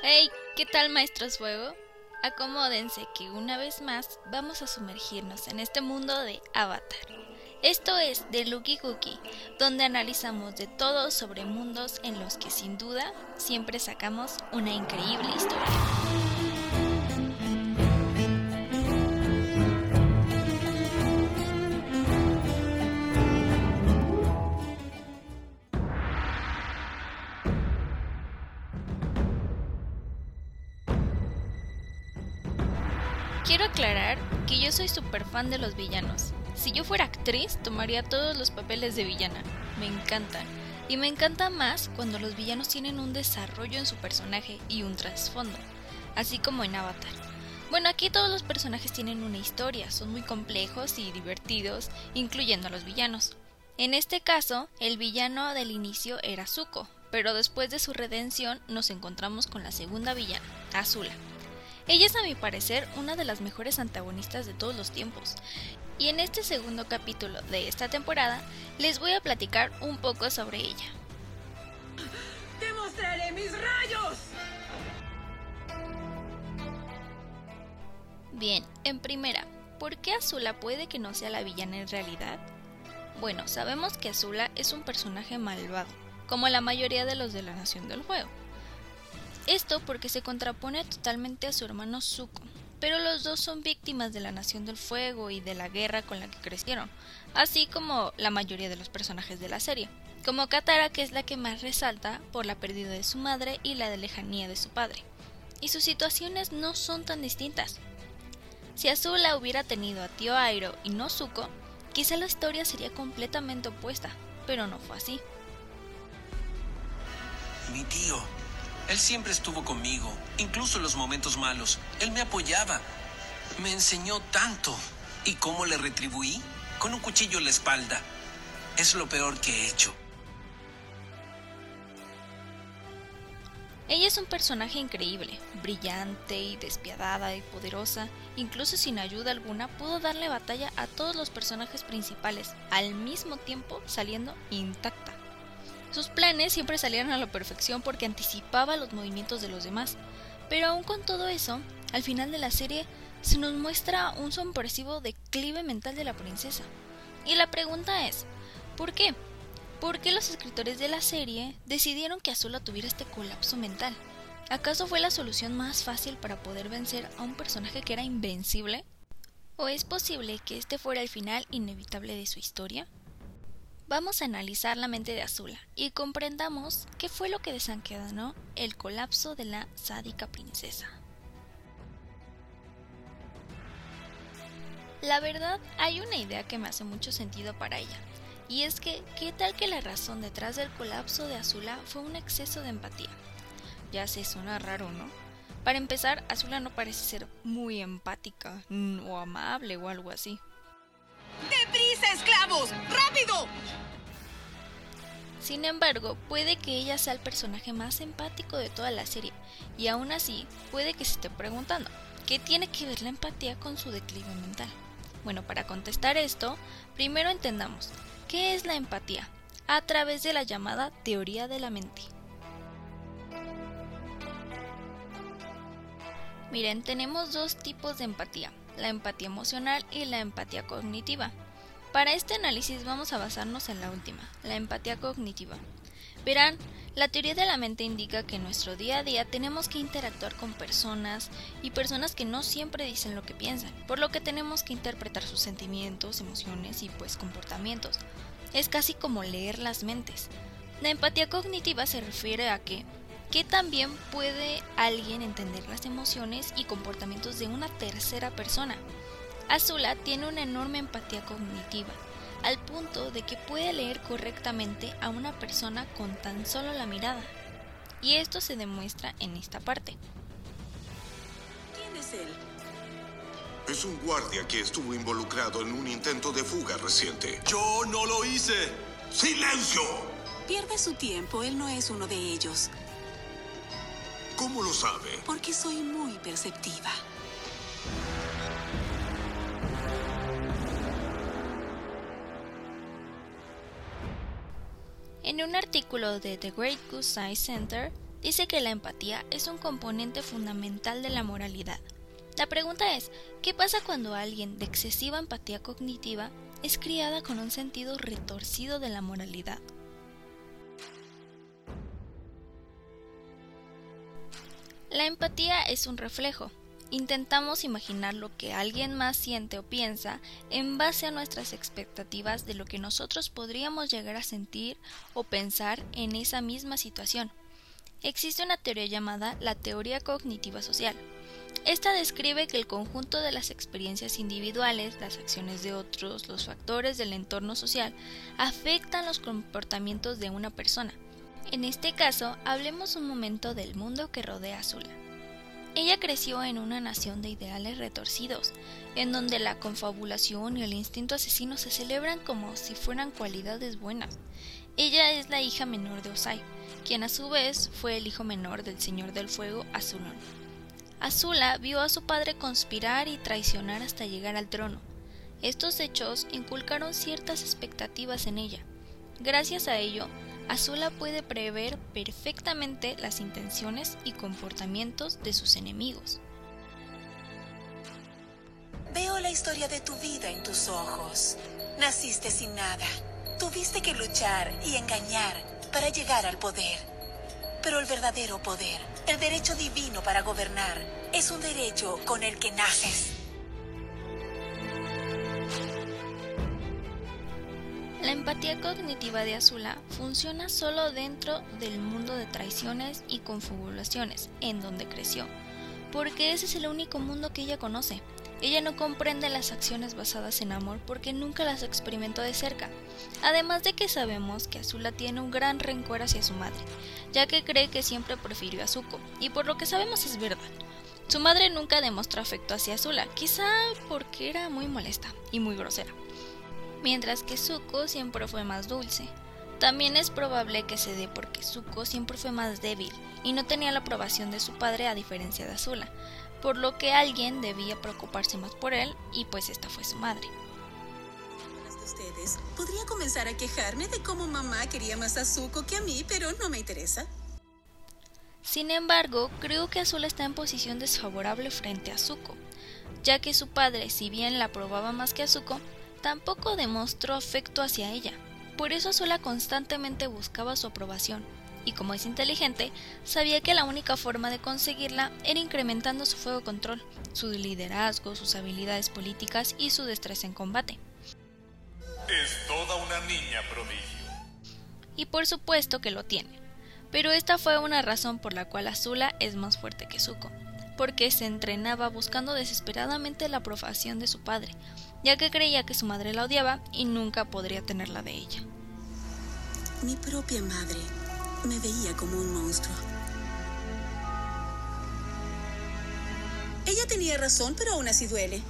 Hey, ¿qué tal maestros fuego? Acomódense que una vez más vamos a sumergirnos en este mundo de Avatar. Esto es de Lucky Cookie, donde analizamos de todo sobre mundos en los que sin duda siempre sacamos una increíble historia. Quiero aclarar que yo soy súper fan de los villanos. Si yo fuera actriz, tomaría todos los papeles de villana. Me encantan. Y me encanta más cuando los villanos tienen un desarrollo en su personaje y un trasfondo, así como en Avatar. Bueno, aquí todos los personajes tienen una historia, son muy complejos y divertidos, incluyendo a los villanos. En este caso, el villano del inicio era Zuko, pero después de su redención nos encontramos con la segunda villana, Azula. Ella es a mi parecer una de las mejores antagonistas de todos los tiempos. Y en este segundo capítulo de esta temporada les voy a platicar un poco sobre ella. ¡Demostraré mis rayos! Bien, en primera, ¿por qué Azula puede que no sea la villana en realidad? Bueno, sabemos que Azula es un personaje malvado, como la mayoría de los de la Nación del Fuego. Esto porque se contrapone totalmente a su hermano Zuko, pero los dos son víctimas de la Nación del Fuego y de la guerra con la que crecieron, así como la mayoría de los personajes de la serie, como Katara que es la que más resalta por la pérdida de su madre y la de lejanía de su padre. Y sus situaciones no son tan distintas. Si Azula hubiera tenido a tío Airo y no Zuko, quizá la historia sería completamente opuesta, pero no fue así. Mi tío, él siempre estuvo conmigo, incluso en los momentos malos. Él me apoyaba. Me enseñó tanto. ¿Y cómo le retribuí? Con un cuchillo en la espalda. Es lo peor que he hecho. Ella es un personaje increíble, brillante y despiadada y poderosa. Incluso sin ayuda alguna pudo darle batalla a todos los personajes principales, al mismo tiempo saliendo intacta. Sus planes siempre salían a la perfección porque anticipaba los movimientos de los demás, pero aún con todo eso, al final de la serie se nos muestra un sorpresivo declive mental de la princesa. Y la pregunta es, ¿por qué? ¿Por qué los escritores de la serie decidieron que Azula tuviera este colapso mental? ¿Acaso fue la solución más fácil para poder vencer a un personaje que era invencible? ¿O es posible que este fuera el final inevitable de su historia? Vamos a analizar la mente de Azula y comprendamos qué fue lo que desencadenó el colapso de la sádica princesa. La verdad, hay una idea que me hace mucho sentido para ella, y es que, ¿qué tal que la razón detrás del colapso de Azula fue un exceso de empatía? Ya se suena raro, ¿no? Para empezar, Azula no parece ser muy empática, o amable o algo así. ¡Deprisa, esclavos! ¡Rápido! Sin embargo, puede que ella sea el personaje más empático de toda la serie, y aún así puede que se esté preguntando, ¿qué tiene que ver la empatía con su declive mental? Bueno, para contestar esto, primero entendamos, ¿qué es la empatía? A través de la llamada teoría de la mente. Miren, tenemos dos tipos de empatía, la empatía emocional y la empatía cognitiva. Para este análisis vamos a basarnos en la última, la empatía cognitiva. Verán, la teoría de la mente indica que en nuestro día a día tenemos que interactuar con personas y personas que no siempre dicen lo que piensan, por lo que tenemos que interpretar sus sentimientos, emociones y pues comportamientos. Es casi como leer las mentes. La empatía cognitiva se refiere a que que también puede alguien entender las emociones y comportamientos de una tercera persona. Azula tiene una enorme empatía cognitiva, al punto de que puede leer correctamente a una persona con tan solo la mirada. Y esto se demuestra en esta parte. ¿Quién es él? Es un guardia que estuvo involucrado en un intento de fuga reciente. Yo no lo hice. ¡Silencio! Pierde su tiempo, él no es uno de ellos. ¿Cómo lo sabe? Porque soy muy perceptiva. En un artículo de The Great Goose Science Center dice que la empatía es un componente fundamental de la moralidad. La pregunta es, ¿qué pasa cuando alguien de excesiva empatía cognitiva es criada con un sentido retorcido de la moralidad? La empatía es un reflejo. Intentamos imaginar lo que alguien más siente o piensa en base a nuestras expectativas de lo que nosotros podríamos llegar a sentir o pensar en esa misma situación. Existe una teoría llamada la teoría cognitiva social. Esta describe que el conjunto de las experiencias individuales, las acciones de otros, los factores del entorno social, afectan los comportamientos de una persona. En este caso, hablemos un momento del mundo que rodea a Zula. Ella creció en una nación de ideales retorcidos, en donde la confabulación y el instinto asesino se celebran como si fueran cualidades buenas. Ella es la hija menor de Osai, quien a su vez fue el hijo menor del Señor del Fuego, Azulón. Azula vio a su padre conspirar y traicionar hasta llegar al trono. Estos hechos inculcaron ciertas expectativas en ella. Gracias a ello, Azula puede prever perfectamente las intenciones y comportamientos de sus enemigos. Veo la historia de tu vida en tus ojos. Naciste sin nada. Tuviste que luchar y engañar para llegar al poder. Pero el verdadero poder, el derecho divino para gobernar, es un derecho con el que naces. La empatía cognitiva de Azula funciona solo dentro del mundo de traiciones y confabulaciones en donde creció, porque ese es el único mundo que ella conoce. Ella no comprende las acciones basadas en amor porque nunca las experimentó de cerca. Además de que sabemos que Azula tiene un gran rencor hacia su madre, ya que cree que siempre prefirió a Zuko, y por lo que sabemos es verdad. Su madre nunca demostró afecto hacia Azula, quizá porque era muy molesta y muy grosera mientras que Zuko siempre fue más dulce. También es probable que se dé porque Zuko siempre fue más débil y no tenía la aprobación de su padre a diferencia de Azula, por lo que alguien debía preocuparse más por él y pues esta fue su madre. ustedes, podría comenzar a quejarme de cómo mamá quería más a Zuko que a mí, pero no me interesa. Sin embargo, creo que Azula está en posición desfavorable frente a Zuko, ya que su padre, si bien la aprobaba más que a Zuko, tampoco demostró afecto hacia ella. Por eso Azula constantemente buscaba su aprobación, y como es inteligente, sabía que la única forma de conseguirla era incrementando su fuego control, su liderazgo, sus habilidades políticas y su destreza en combate. Es toda una niña prodigio. Y por supuesto que lo tiene. Pero esta fue una razón por la cual Azula es más fuerte que Zuko, porque se entrenaba buscando desesperadamente la aprobación de su padre, ya que creía que su madre la odiaba y nunca podría tenerla de ella. Mi propia madre me veía como un monstruo. Ella tenía razón, pero aún así duele.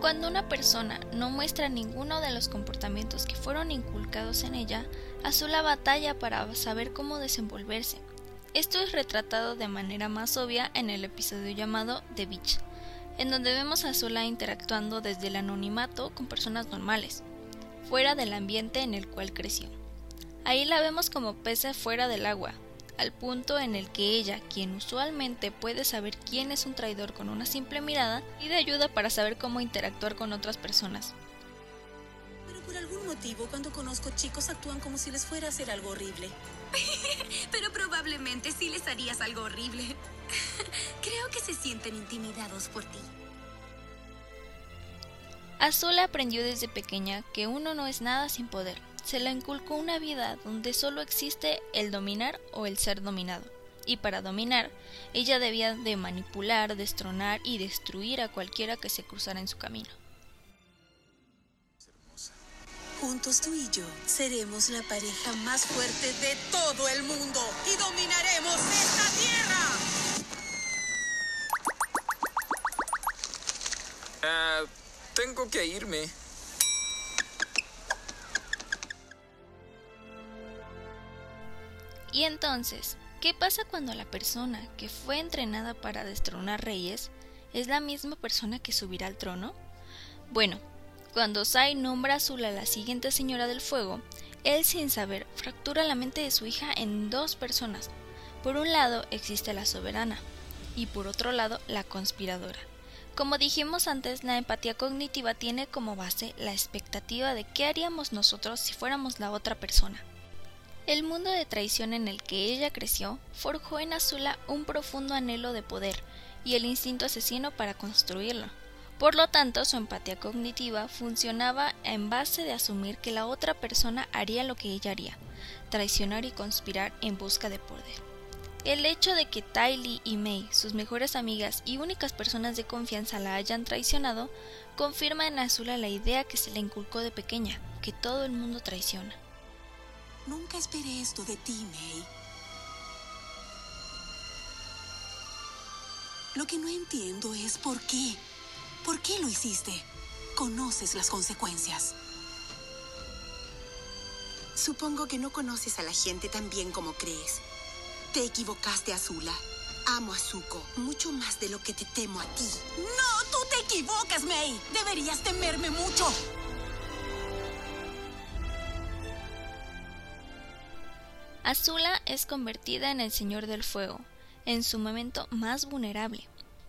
Cuando una persona no muestra ninguno de los comportamientos que fueron inculcados en ella, Azula batalla para saber cómo desenvolverse, esto es retratado de manera más obvia en el episodio llamado The Beach, en donde vemos a Azula interactuando desde el anonimato con personas normales, fuera del ambiente en el cual creció. Ahí la vemos como pesa fuera del agua, al punto en el que ella, quien usualmente puede saber quién es un traidor con una simple mirada, pide ayuda para saber cómo interactuar con otras personas. Algún motivo, cuando conozco chicos actúan como si les fuera a hacer algo horrible. Pero probablemente sí les harías algo horrible. Creo que se sienten intimidados por ti. Azula aprendió desde pequeña que uno no es nada sin poder. Se le inculcó una vida donde solo existe el dominar o el ser dominado. Y para dominar, ella debía de manipular, destronar y destruir a cualquiera que se cruzara en su camino. Juntos tú y yo seremos la pareja más fuerte de todo el mundo y dominaremos esta tierra. Ah, tengo que irme. Y entonces, ¿qué pasa cuando la persona que fue entrenada para destronar reyes es la misma persona que subirá al trono? Bueno, cuando Sai nombra a Azula la siguiente Señora del Fuego, él sin saber fractura la mente de su hija en dos personas. Por un lado existe la soberana y por otro lado la conspiradora. Como dijimos antes, la empatía cognitiva tiene como base la expectativa de qué haríamos nosotros si fuéramos la otra persona. El mundo de traición en el que ella creció forjó en Azula un profundo anhelo de poder y el instinto asesino para construirlo. Por lo tanto, su empatía cognitiva funcionaba en base de asumir que la otra persona haría lo que ella haría, traicionar y conspirar en busca de poder. El hecho de que Tylee y May, sus mejores amigas y únicas personas de confianza, la hayan traicionado, confirma en Azula la idea que se le inculcó de pequeña, que todo el mundo traiciona. Nunca esperé esto de ti, May. Lo que no entiendo es por qué. ¿Por qué lo hiciste? Conoces las consecuencias. Supongo que no conoces a la gente tan bien como crees. Te equivocaste, Azula. Amo a Zuko mucho más de lo que te temo a ti. ¡No! ¡Tú te equivocas, May! Deberías temerme mucho. Azula es convertida en el Señor del Fuego, en su momento más vulnerable.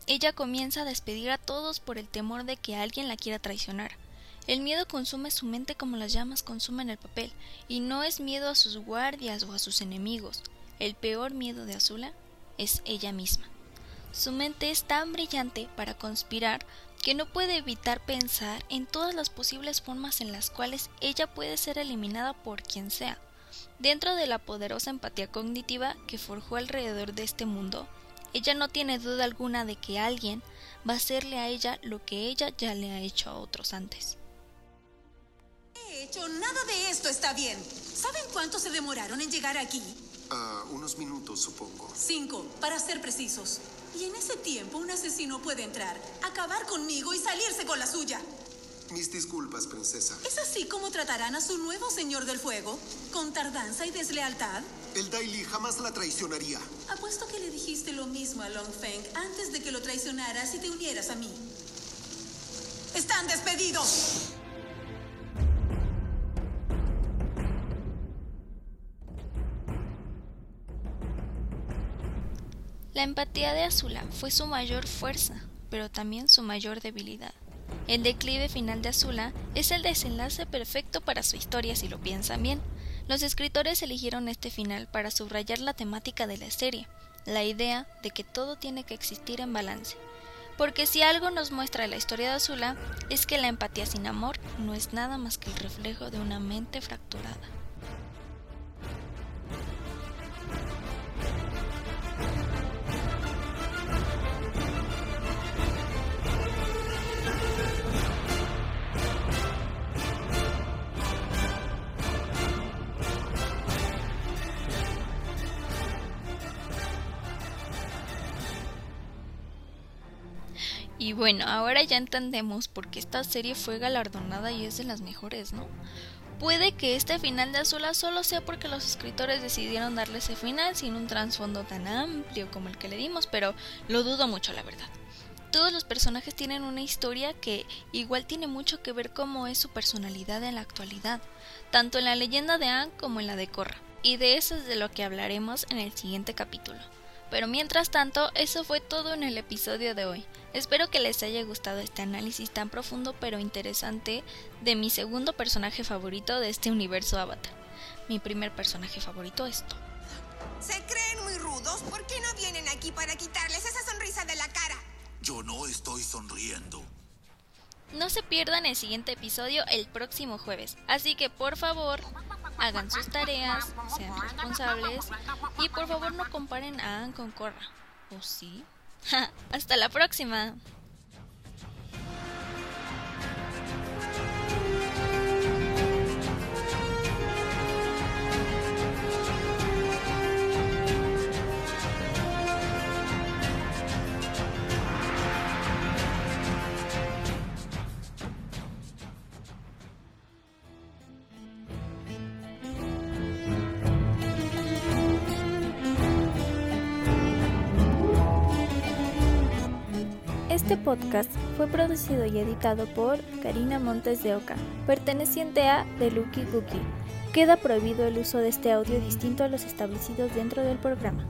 Ella comienza a despedir a todos por el temor de que alguien la quiera traicionar. El miedo consume su mente como las llamas consumen el papel, y no es miedo a sus guardias o a sus enemigos, el peor miedo de Azula es ella misma. Su mente es tan brillante para conspirar que no puede evitar pensar en todas las posibles formas en las cuales ella puede ser eliminada por quien sea. Dentro de la poderosa empatía cognitiva que forjó alrededor de este mundo, ella no tiene duda alguna de que alguien va a hacerle a ella lo que ella ya le ha hecho a otros antes. He hecho nada de esto está bien. ¿Saben cuánto se demoraron en llegar aquí? Ah, unos minutos, supongo. Cinco, para ser precisos. Y en ese tiempo un asesino puede entrar, acabar conmigo y salirse con la suya. Mis disculpas, princesa. ¿Es así como tratarán a su nuevo señor del fuego? ¿Con tardanza y deslealtad? El Daily jamás la traicionaría. Apuesto que le dijiste lo mismo a Long Feng antes de que lo traicionaras y te unieras a mí. ¡Están despedidos! La empatía de Azula fue su mayor fuerza, pero también su mayor debilidad. El declive final de Azula es el desenlace perfecto para su historia si lo piensan bien. Los escritores eligieron este final para subrayar la temática de la serie, la idea de que todo tiene que existir en balance. Porque si algo nos muestra la historia de Azula es que la empatía sin amor no es nada más que el reflejo de una mente fracturada. Y bueno, ahora ya entendemos por qué esta serie fue galardonada y es de las mejores, ¿no? Puede que este final de Azula solo sea porque los escritores decidieron darle ese final sin un trasfondo tan amplio como el que le dimos, pero lo dudo mucho, la verdad. Todos los personajes tienen una historia que igual tiene mucho que ver cómo es su personalidad en la actualidad, tanto en la leyenda de Anne como en la de Korra, y de eso es de lo que hablaremos en el siguiente capítulo. Pero mientras tanto, eso fue todo en el episodio de hoy. Espero que les haya gustado este análisis tan profundo pero interesante de mi segundo personaje favorito de este universo Avatar. Mi primer personaje favorito es Toph. ¿Se creen muy rudos? ¿Por qué no vienen aquí para quitarles esa sonrisa de la cara? Yo no estoy sonriendo. No se pierdan el siguiente episodio el próximo jueves, así que por favor hagan sus tareas, sean responsables y por favor no comparen a Anne con Korra. ¿O sí? Hasta la próxima. Este podcast fue producido y editado por Karina Montes de Oca, perteneciente a The Lucky Cookie, Queda prohibido el uso de este audio distinto a los establecidos dentro del programa.